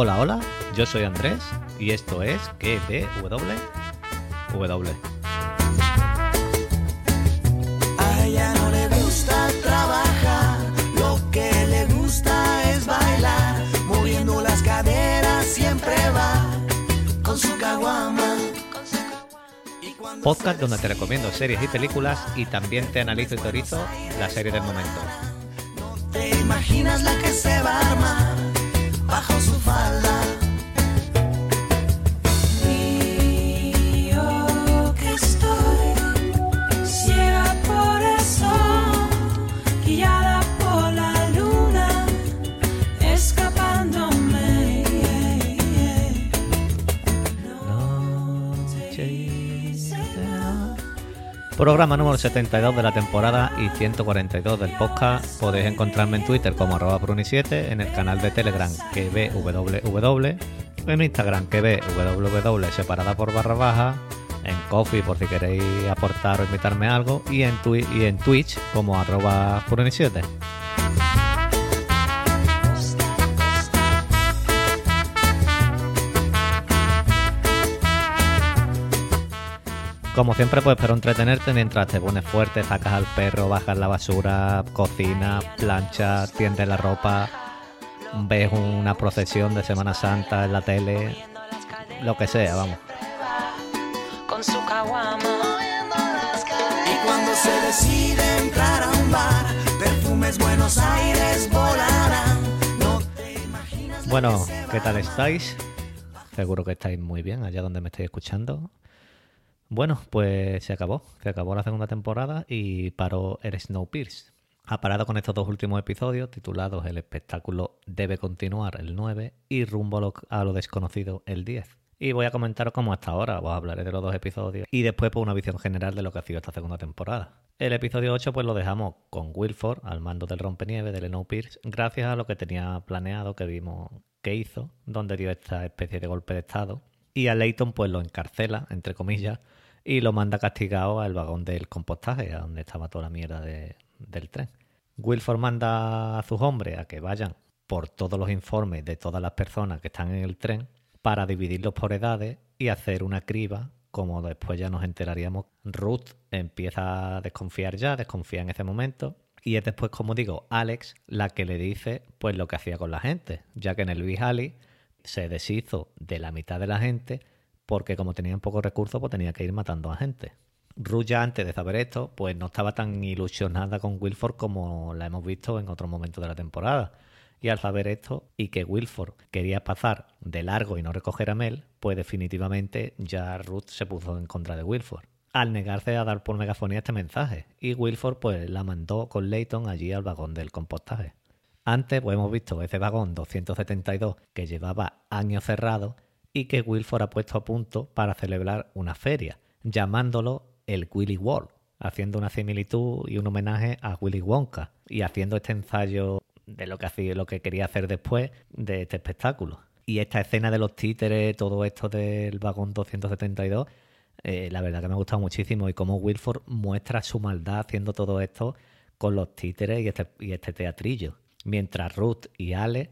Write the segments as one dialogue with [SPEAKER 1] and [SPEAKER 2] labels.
[SPEAKER 1] Hola, hola, yo soy Andrés y esto es QBW. W.
[SPEAKER 2] A ella no le gusta trabajar, lo que le gusta es bailar, moviendo las caderas siempre va con su caguama.
[SPEAKER 1] Podcast donde te recomiendo series y películas y también te analizo y teorizo la serie del momento.
[SPEAKER 2] te imaginas la que se va a armar
[SPEAKER 1] Programa número 72 de la temporada y 142 del podcast. Podéis encontrarme en Twitter como arroba pruni7, en el canal de Telegram que en Instagram que separada por barra baja, en Coffee por si queréis aportar o invitarme algo y en, twi- y en Twitch como arroba pruni7. Como siempre, pues espero entretenerte mientras te pones fuerte, sacas al perro, bajas la basura, cocinas, planchas, tiendes la ropa, ves una procesión de Semana Santa en la tele, lo que sea, vamos.
[SPEAKER 3] con su caguama.
[SPEAKER 2] Y cuando se decide entrar a un bar, perfumes Buenos Aires volarán. No te imaginas
[SPEAKER 1] Bueno, ¿qué tal estáis? Seguro que estáis muy bien allá donde me estáis escuchando. Bueno, pues se acabó, se acabó la segunda temporada y paró el Snowpiercer. Ha parado con estos dos últimos episodios titulados El espectáculo debe continuar el 9 y Rumbo a lo, desconocido el 10. Y voy a comentaros como hasta ahora, os hablaré de los dos episodios y después por una visión general de lo que ha sido esta segunda temporada. El episodio 8 pues lo dejamos con Wilford al mando del rompenieve del Snowpiercer gracias a lo que tenía planeado que vimos que hizo, donde dio esta especie de golpe de estado y a Leighton pues lo encarcela, entre comillas, y lo manda castigado al vagón del compostaje, a donde estaba toda la mierda de- del tren. Wilford manda a sus hombres a que vayan por todos los informes de todas las personas que están en el tren para dividirlos por edades y hacer una criba, como después ya nos enteraríamos. Ruth empieza a desconfiar ya, desconfía en ese momento, y es después, como digo, Alex la que le dice pues lo que hacía con la gente, ya que en el Big Alley se deshizo de la mitad de la gente porque como tenían pocos recursos pues tenía que ir matando a gente. Ruth ya antes de saber esto pues no estaba tan ilusionada con Wilford como la hemos visto en otros momentos de la temporada. Y al saber esto y que Wilford quería pasar de largo y no recoger a Mel, pues definitivamente ya Ruth se puso en contra de Wilford. Al negarse a dar por megafonía este mensaje, y Wilford pues la mandó con Leighton allí al vagón del compostaje. Antes pues hemos visto ese vagón 272 que llevaba años cerrado y que Wilford ha puesto a punto para celebrar una feria, llamándolo el Willy World, haciendo una similitud y un homenaje a Willy Wonka y haciendo este ensayo de lo que hacía, lo que quería hacer después de este espectáculo. Y esta escena de los títeres, todo esto del vagón 272, eh, la verdad que me ha gustado muchísimo y cómo Wilford muestra su maldad haciendo todo esto con los títeres y este, y este teatrillo. Mientras Ruth y Ale,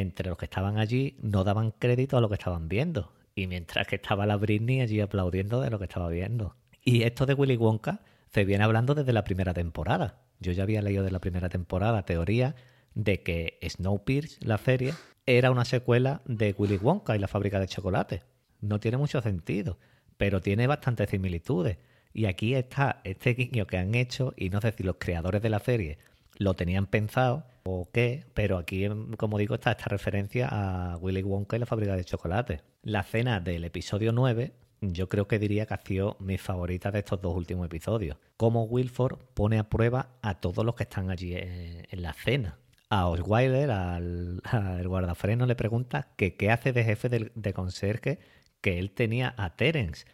[SPEAKER 1] entre los que estaban allí, no daban crédito a lo que estaban viendo. Y mientras que estaba la Britney allí aplaudiendo de lo que estaba viendo. Y esto de Willy Wonka se viene hablando desde la primera temporada. Yo ya había leído de la primera temporada teoría de que Snowpiercer, la serie, era una secuela de Willy Wonka y la fábrica de chocolate. No tiene mucho sentido, pero tiene bastantes similitudes. Y aquí está este guiño que han hecho, y no sé si los creadores de la serie lo tenían pensado qué, pero aquí, como digo, está esta referencia a Willy Wonka y la fábrica de chocolate. La cena del episodio 9, yo creo que diría que ha sido mi favorita de estos dos últimos episodios. Cómo Wilford pone a prueba a todos los que están allí en, la cena. A Osweiler, al, al guardafreno, le pregunta que qué hace de jefe del- de, conserje que él tenía a Terence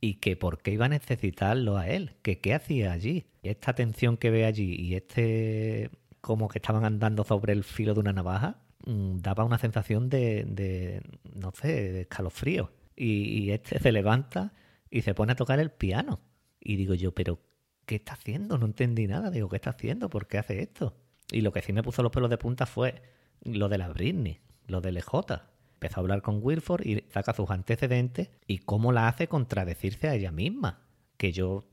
[SPEAKER 1] y que por qué iba a necesitarlo a él, que qué hacía allí. Esta tensión que ve allí y este como que estaban andando sobre el filo de una navaja, mm, daba una sensación de, no sé, de escalofrío. Y, este se levanta y se pone a tocar el piano. Y digo yo, pero ¿qué está haciendo? No entendí nada. Digo, ¿qué está haciendo? ¿Por qué hace esto? Y lo que sí me puso los pelos de punta fue lo de la Britney, lo del EJ. Empezó a hablar con Wilford y saca sus antecedentes y cómo la hace contradecirse a ella misma. Que yo,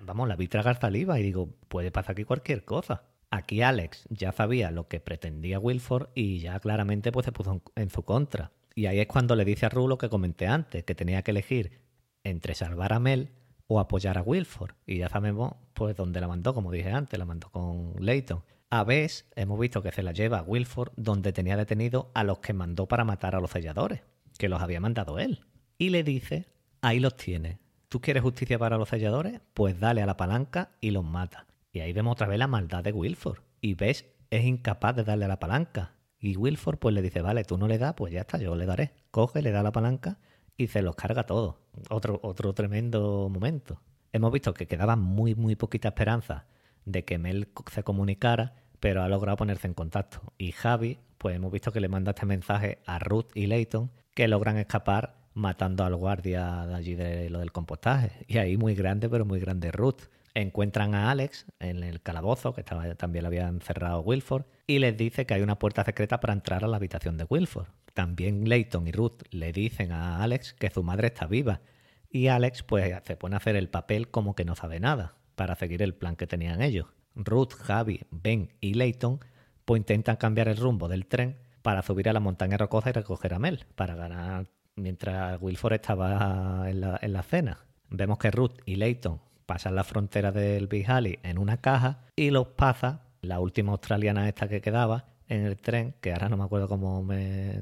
[SPEAKER 1] vamos, la vi tragar saliva y digo, puede pasar aquí cualquier cosa. Aquí Alex ya sabía lo que pretendía Wilford y ya claramente pues se puso en, su contra. Y ahí es cuando le dice a Ru lo que comenté antes, que tenía que elegir entre salvar a Mel o apoyar a Wilford. Y ya sabemos pues dónde la mandó, como dije antes, la mandó con Leighton. A vez hemos visto que se la lleva a Wilford donde tenía detenido a los que mandó para matar a los selladores, que los había mandado él. Y le dice, ahí los tienes. ¿Tú quieres justicia para los selladores? Pues dale a la palanca y los mata. Y ahí vemos otra vez la maldad de Wilford. Y ves, es incapaz de darle la palanca. Y Wilford pues le dice, vale, tú no le das, pues ya está, yo le daré. Coge, le da la palanca y se los carga todos. Otro, otro tremendo momento. Hemos visto que quedaba muy, muy poquita esperanza de que Mel se comunicara, pero ha logrado ponerse en contacto. Y Javi, pues hemos visto que le manda este mensaje a Ruth y Leighton, que logran escapar matando al guardia de allí de lo del compostaje. Y ahí muy grande, pero muy grande Ruth. Encuentran a Alex en el calabozo, que también lo había encerrado Wilford, y les dice que hay una puerta secreta para entrar a la habitación de Wilford. También Leighton y Ruth le dicen a Alex que su madre está viva, y Alex pues se pone a hacer el papel como que no sabe nada, para seguir el plan que tenían ellos. Ruth, Javi, Ben y Leighton pues intentan cambiar el rumbo del tren para subir a la montaña rocosa y recoger a Mel, para ganar mientras Wilford estaba en la, en la cena. Vemos que Ruth y Leighton pasan la frontera del Big Alley en una caja y los pasa, la última australiana esta que quedaba, en el tren, que ahora no me acuerdo cómo,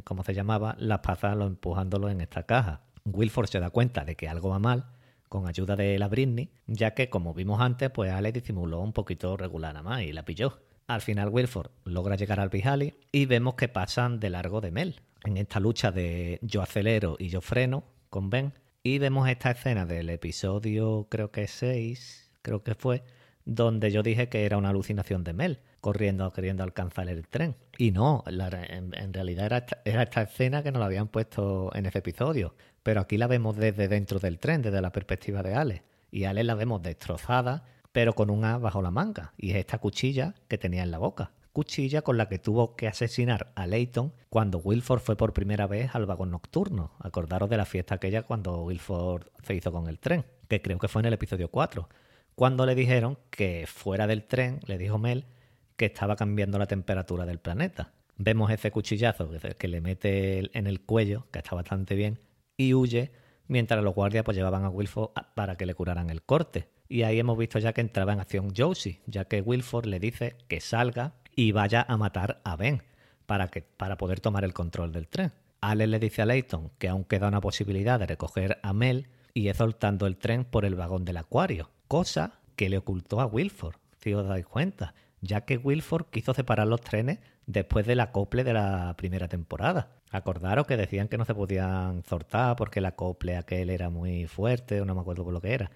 [SPEAKER 1] cómo se llamaba, las pasa lo- empujándolo en esta caja. Wilford se da cuenta de que algo va mal con ayuda de la Britney, ya que como vimos antes, pues Alex disimuló un poquito regular nada más y la pilló. Al final Wilford logra llegar al Big Alley y vemos que pasan de largo de Mel en esta lucha de yo acelero y yo freno con Ben y vemos esta escena del episodio creo que 6, creo que fue, donde yo dije que era una alucinación de Mel, corriendo, queriendo alcanzar el tren. Y no, la- en, en realidad era esta, escena que nos la habían puesto en ese episodio. Pero aquí la vemos desde dentro del tren, desde la perspectiva de Ale. Y Ale la vemos destrozada, pero con un as bajo la manga. Y es esta cuchilla que tenía en la boca. Cuchilla con la que tuvo que asesinar a Leighton cuando Wilford fue por primera vez al vagón nocturno. Acordaros de la fiesta aquella cuando Wilford se hizo con el tren, que creo que fue en el episodio 4 cuando le dijeron que fuera del tren, le dijo Mel, que estaba cambiando la temperatura del planeta. Vemos ese cuchillazo que, le mete en el cuello, que está bastante bien, y huye mientras los guardias pues llevaban a Wilford para que le curaran el corte. Y ahí hemos visto ya que entraba en acción Josie, ya que Wilford le dice que salga y vaya a matar a Ben para, que, para poder tomar el control del tren. Alex le dice a Leighton que aún queda una posibilidad de recoger a Mel y es soltando el tren por el vagón del acuario, cosa que le ocultó a Wilford, si os dais cuenta, ya que Wilford quiso separar los trenes después del acople de la primera temporada. Acordaros que decían que no se podían soltar porque el acople aquel era muy fuerte, no me acuerdo por lo que era.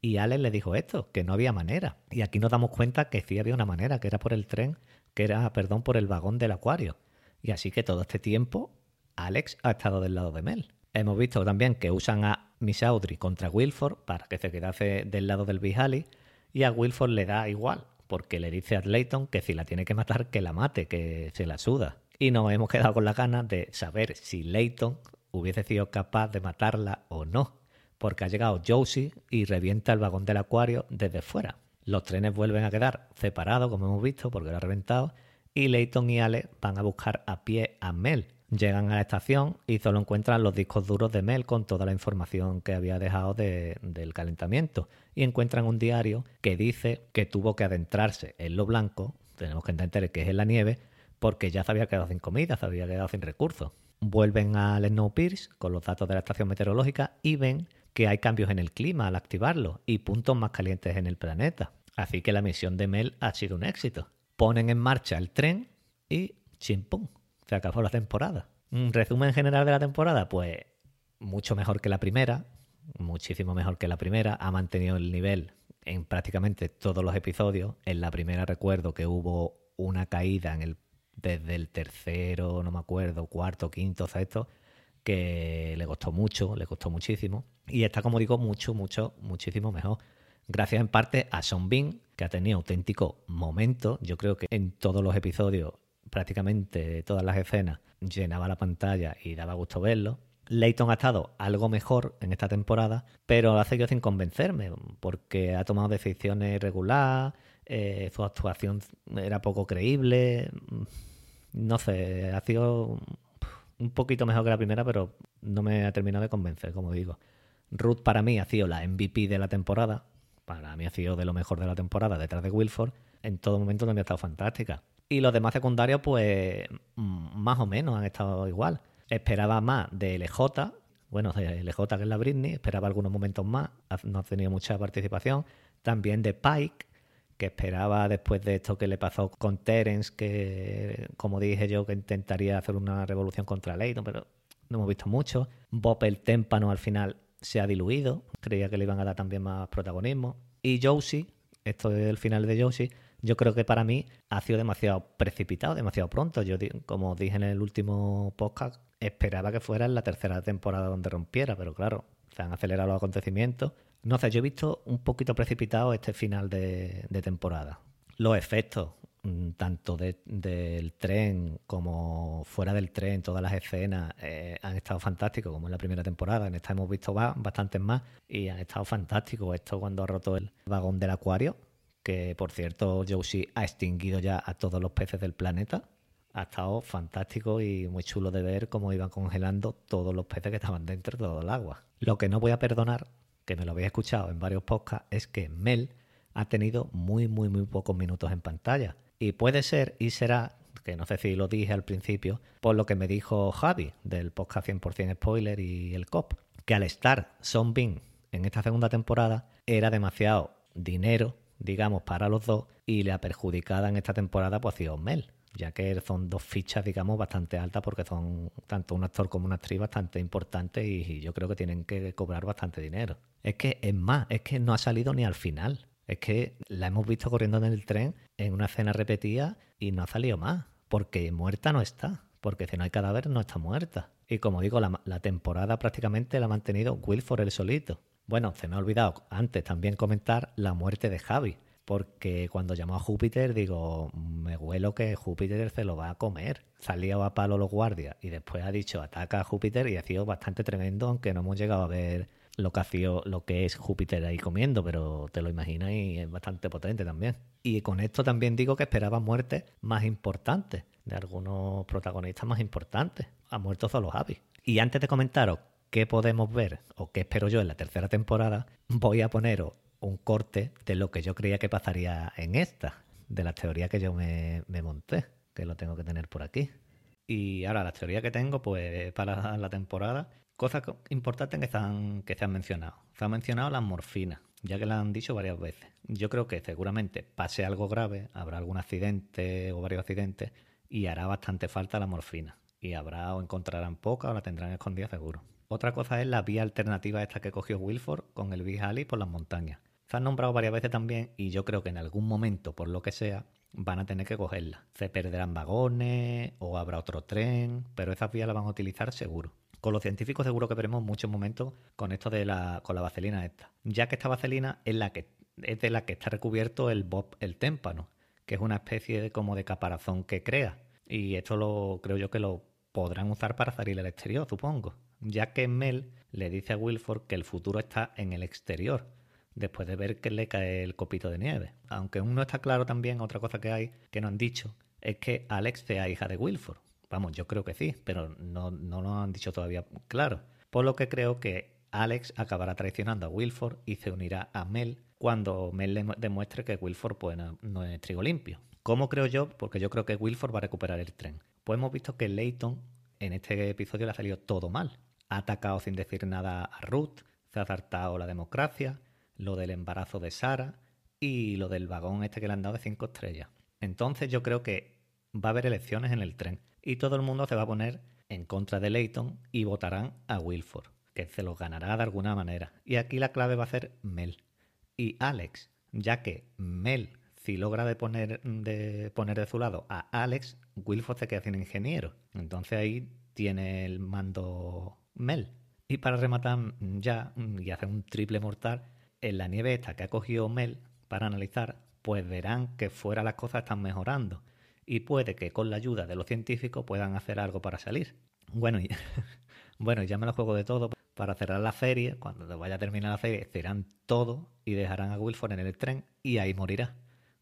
[SPEAKER 1] Y Alex le dijo esto, que no había manera. Y aquí nos damos cuenta que sí había una manera, que era por el tren, que era, perdón, por el vagón del acuario. Y así que todo este tiempo Alex ha estado del lado de Mel. Hemos visto también que usan a Miss Audrey contra Wilford para que se quedase del lado del Big Alley y a Wilford le da igual porque le dice a Leighton que si la tiene que matar que la mate, que se la suda. Y nos hemos quedado con la ganas de saber si Leighton hubiese sido capaz de matarla o no, porque ha llegado Josie y revienta el vagón del acuario desde fuera. Los trenes vuelven a quedar separados, como hemos visto, porque lo ha reventado, y Leighton y Alex van a buscar a pie a Mel. Llegan a la estación y solo encuentran los discos duros de Mel con toda la información que había dejado de- del calentamiento. Y encuentran un diario que dice que tuvo que adentrarse en lo blanco, tenemos que entender que es en la nieve, porque ya se había quedado sin comida, se había quedado sin recursos. Vuelven al Snowpiercer con los datos de la estación meteorológica y ven que hay cambios en el clima al activarlo y puntos más calientes en el planeta. Así que la misión de Mel ha sido un éxito. Ponen en marcha el tren y chimpum, se acabó la temporada. Un resumen general de la temporada, pues mucho mejor que la primera, muchísimo mejor que la primera, ha mantenido el nivel en prácticamente todos los episodios. En la primera recuerdo que hubo una caída en el desde el tercero, no me acuerdo, cuarto, quinto, sexto, que le costó mucho, le costó muchísimo. Y está, como digo, mucho, mucho, muchísimo mejor. Gracias en parte a Sean Bean, que ha tenido auténtico momento. Yo creo que en todos los episodios prácticamente todas las escenas llenaba la pantalla y daba gusto verlo. Leighton ha estado algo mejor en esta temporada, pero ha seguido sin convencerme, porque ha tomado decisiones regulares, eh, su actuación era poco creíble, no sé, ha sido un poquito mejor que la primera, pero no me ha terminado de convencer, como digo. Ruth para mí ha sido la MVP de la temporada, para mí ha sido de lo mejor de la temporada detrás de Wilford, en todo momento también ha estado fantástica. Y los demás secundarios, pues más o menos han estado igual. Esperaba más de LJ, bueno, de LJ que es la Britney, esperaba algunos momentos más, no ha tenido mucha participación. También de Pike, que esperaba después de esto que le pasó con Terence, que como dije yo, que intentaría hacer una revolución contra Leighton, pero no hemos visto mucho. Bob el témpano al final se ha diluido, creía que le iban a dar también más protagonismo. Y Josie, esto es el final de Josie, yo creo que para mí ha sido demasiado precipitado, demasiado pronto. Yo, como dije en el último podcast, esperaba que fuera en la tercera temporada donde rompiera, pero claro, se han acelerado los acontecimientos. No sé, yo he visto un poquito precipitado este final de, temporada. Los efectos, mm, tanto del tren como fuera del tren, todas las escenas eh, han estado fantásticos, como en la primera temporada. En esta hemos visto bastantes más y han estado fantásticos. Esto cuando ha roto el vagón del acuario, que por cierto Josie ha extinguido ya a todos los peces del planeta. Ha estado fantástico y muy chulo de ver cómo iban congelando todos los peces que estaban dentro de todo el agua. Lo que no voy a perdonar que me lo habéis escuchado en varios podcasts, es que Mel ha tenido muy, muy, muy pocos minutos en pantalla. Y puede ser y será, que no sé si lo dije al principio, por lo que me dijo Javi del podcast 100% Spoiler y el COP, que al estar Son Bin en esta segunda temporada era demasiado dinero, digamos, para los dos y la perjudicada en esta temporada pues ha Mel ya que son dos fichas, digamos, bastante altas porque son tanto un actor como una actriz bastante importantes y, yo creo que tienen que cobrar bastante dinero. Es que, es más, es que no ha salido ni al final. Es que la hemos visto corriendo en el tren en una escena repetida y no ha salido más, porque muerta no está, porque si no hay cadáver no está muerta. Y como digo, la, la temporada prácticamente la ha mantenido Wilford el solito. Bueno, se me ha olvidado antes también comentar la muerte de Javi, porque cuando llamó a Júpiter digo, me huelo que Júpiter se lo va a comer. Salió a palo los guardias y después ha dicho ataca a Júpiter y ha sido bastante tremendo, aunque no hemos llegado a ver lo que, ha sido, lo que es Júpiter ahí comiendo, pero te lo imaginas y es bastante potente también. Y con esto también digo que esperaba muertes más importantes, de algunos protagonistas más importantes. Ha muerto solo Javi. Y antes de comentaros qué podemos ver o qué espero yo en la tercera temporada, voy a poneros un corte de lo que yo creía que pasaría en esta, de la teoría que yo me, monté, que lo tengo que tener por aquí. Y ahora la teoría que tengo, pues para la temporada, cosas importantes que se han, que se han mencionado. Se ha mencionado la morfina, ya que la han dicho varias veces. Yo creo que seguramente pase algo grave, habrá algún accidente o varios accidentes, y hará bastante falta la morfina. Y habrá o encontrarán poca o la tendrán escondida seguro. Otra cosa es la vía alternativa esta que cogió Wilford con el Big Ali por las montañas. Han nombrado varias veces también y yo creo que en algún momento, por lo que sea, van a tener que cogerla. Se perderán vagones o habrá otro tren, pero esas vías las van a utilizar seguro. Con los científicos seguro que veremos muchos momentos con esto de la, con la vaselina esta. Ya que esta vaselina es, la que, es de la que está recubierto el bob, el témpano, que es una especie de, como de caparazón que crea. Y esto lo creo yo que lo podrán usar para salir al exterior, supongo. Ya que Mel le dice a Wilford que el futuro está en el exterior después de ver que le cae el copito de nieve. Aunque aún no está claro también, otra cosa que hay que no han dicho, es que Alex sea hija de Wilford. Vamos, yo creo que sí, pero no, no lo han dicho todavía claro. Por lo que creo que Alex acabará traicionando a Wilford y se unirá a Mel cuando Mel le demuestre que Wilford pues, no, es trigo limpio. ¿Cómo creo yo? Porque yo creo que Wilford va a recuperar el tren. Pues hemos visto que Leighton en este episodio le ha salido todo mal. Ha atacado sin decir nada a Ruth, se ha saltado la democracia, lo del embarazo de Sara y lo del vagón este que le han dado de cinco estrellas. Entonces yo creo que va a haber elecciones en el tren y todo el mundo se va a poner en contra de Leighton y votarán a Wilford, que se los ganará de alguna manera. Y aquí la clave va a ser Mel y Alex, ya que Mel, si logra de poner de, poner de su lado a Alex, Wilford se queda sin ingeniero. Entonces ahí tiene el mando Mel. Y para rematar ya y hacer un triple mortal, en la nieve esta que ha cogido Mel para analizar, pues verán que fuera las cosas están mejorando y puede que con la ayuda de los científicos puedan hacer algo para salir. Bueno, y, bueno, ya me lo juego de todo. Para cerrar la serie, cuando vaya a terminar la serie, cerrarán todo y dejarán a Wilford en el tren y ahí morirá.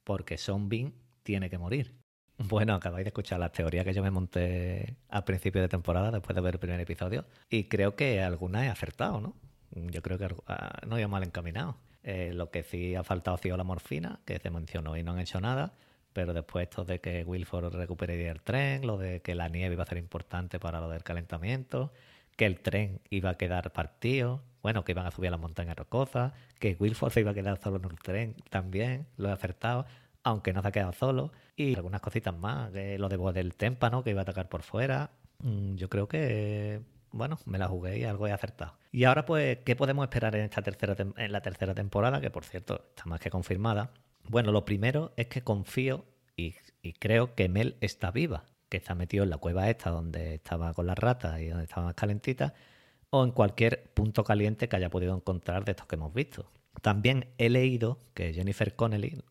[SPEAKER 1] Porque Son Bean tiene que morir. Bueno, acabáis de escuchar las teorías que yo me monté al principio de temporada, después de ver el primer episodio, y creo que alguna he acertado, ¿no? Yo creo que ah, no iba mal encaminado. Eh, lo que sí ha faltado ha sido la morfina, que se mencionó y no han hecho nada. Pero después esto de que Wilford recupere el tren, lo de que la nieve iba a ser importante para lo del calentamiento, que el tren iba a quedar partido, bueno, que iban a subir a la montaña rocosas, que Wilford se iba a quedar solo en un tren también, lo he acertado, aunque no se ha quedado solo, y algunas cositas más, que lo de del témpano que iba a atacar por fuera. Mm, yo creo que, bueno, me la jugué y algo he acertado. Y ahora, pues, ¿qué podemos esperar en, esta tercera en la tercera temporada? Que por cierto está más que confirmada. Bueno, lo primero es que confío y, creo que Mel está viva, que está metido en la cueva esta donde estaba con las ratas y donde estaba más calentita, o en cualquier punto caliente que haya podido encontrar de estos que hemos visto. También he leído que Jennifer Connelly,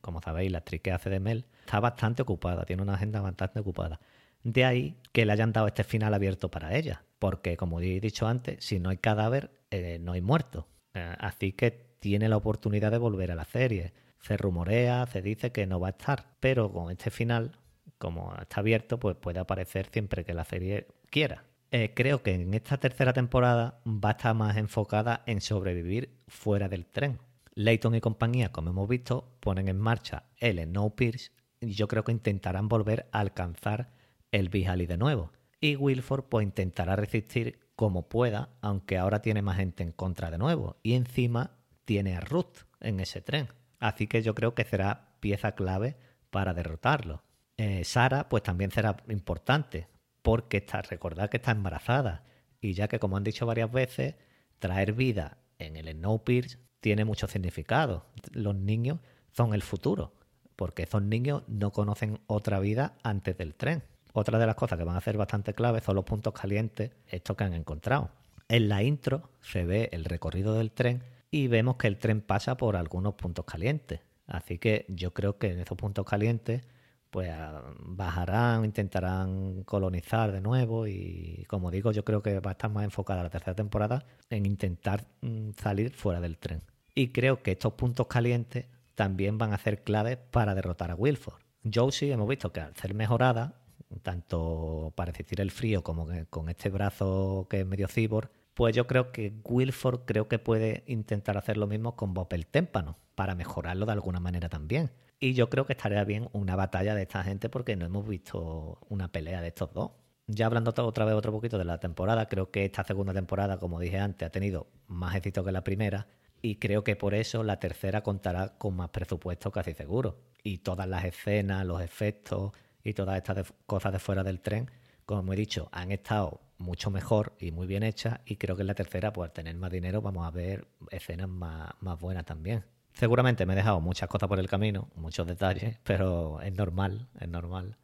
[SPEAKER 1] como sabéis, la actriz que hace de Mel, está bastante ocupada, tiene una agenda bastante ocupada. De ahí que le hayan dado este final abierto para ella, porque como he dicho antes, si no hay cadáver, eh, no hay muerto. Eh, así que tiene la oportunidad de volver a la serie se rumorea, se dice que no va a estar, pero con este final, como está abierto, pues puede aparecer siempre que la serie quiera. Eh, creo que en esta tercera temporada va a estar más enfocada en sobrevivir fuera del tren. Leighton y compañía, como hemos visto, ponen en marcha el Snowpiercer y yo creo que intentarán volver a alcanzar el Big de nuevo. Y Wilford pues intentará resistir como pueda, aunque ahora tiene más gente en contra de nuevo. Y encima tiene a Ruth en ese tren. Así que yo creo que será pieza clave para derrotarlo. Eh, Sara, pues también será importante, porque está, recordad que está embarazada. Y ya que, como han dicho varias veces, traer vida en el Snowpiercer tiene mucho significado. Los niños son el futuro, porque esos niños no conocen otra vida antes del tren. Otra de las cosas que van a ser bastante clave son los puntos calientes, estos que han encontrado. En la intro se ve el recorrido del tren y vemos que el tren pasa por algunos puntos calientes. Así que yo creo que en esos puntos calientes pues ah, bajarán, intentarán colonizar de nuevo y como digo yo creo que va a estar más enfocada la tercera temporada en intentar mm, salir fuera del tren. Y creo que estos puntos calientes también van a ser claves para derrotar a Wilford. Josie hemos visto que al ser mejorada, tanto para resistir el frío como con este brazo que es medio cyborg, pues yo creo que Wilford creo que puede intentar hacer lo mismo con Bob el Témpano, para mejorarlo de alguna manera también. Y yo creo que estaría bien una batalla de esta gente porque no hemos visto una pelea de estos dos. Ya hablando otra vez otro poquito de la temporada, creo que esta segunda temporada, como dije antes, ha tenido más éxito que la primera y creo que por eso la tercera contará con más presupuesto casi seguro. Y todas las escenas, los efectos y todas estas cosas de fuera del tren, como he dicho, han estado mucho mejor y muy bien hecha y creo que en la tercera, pues al tener más dinero, vamos a ver escenas más, más buenas también. Seguramente me he dejado muchas cosas por el camino, muchos detalles, pero es normal, es normal.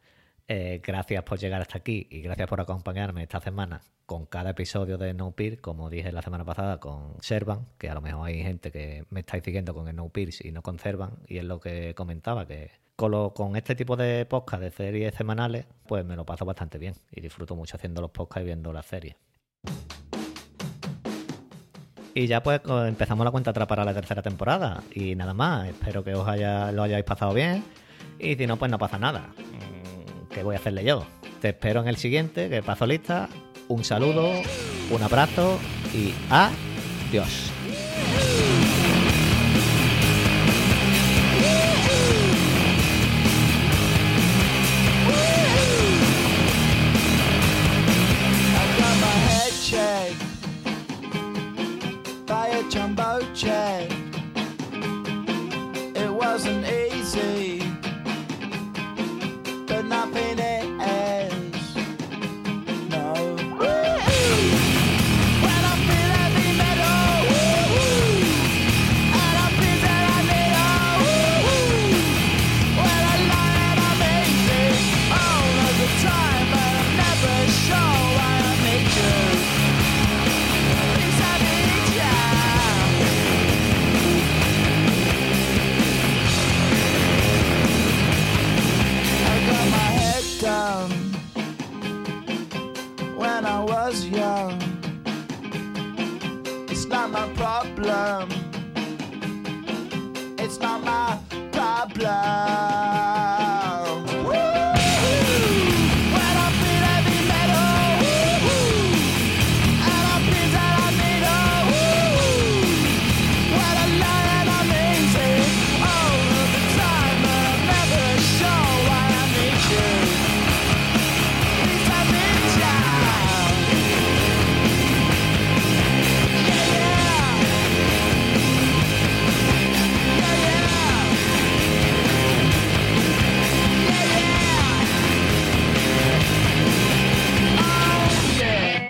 [SPEAKER 1] Eh, gracias por llegar hasta aquí y gracias por acompañarme esta semana con cada episodio de No Peer, como dije la semana pasada con Servan, que a lo mejor hay gente que me estáis siguiendo con el No Peer y no con Servan, y es lo que comentaba, que con, este tipo de podcast de series semanales, pues me lo paso bastante bien y disfruto mucho haciendo los podcasts y viendo las series. Y ya pues empezamos la cuenta atrás para la tercera temporada. Y nada más, espero que os haya, lo hayáis pasado bien. Y si no, pues no pasa nada. Mm, ¿Qué voy a hacerle yo? Te espero en el siguiente, que paso lista. Un saludo, un abrazo y adiós.
[SPEAKER 2] It's not my problem.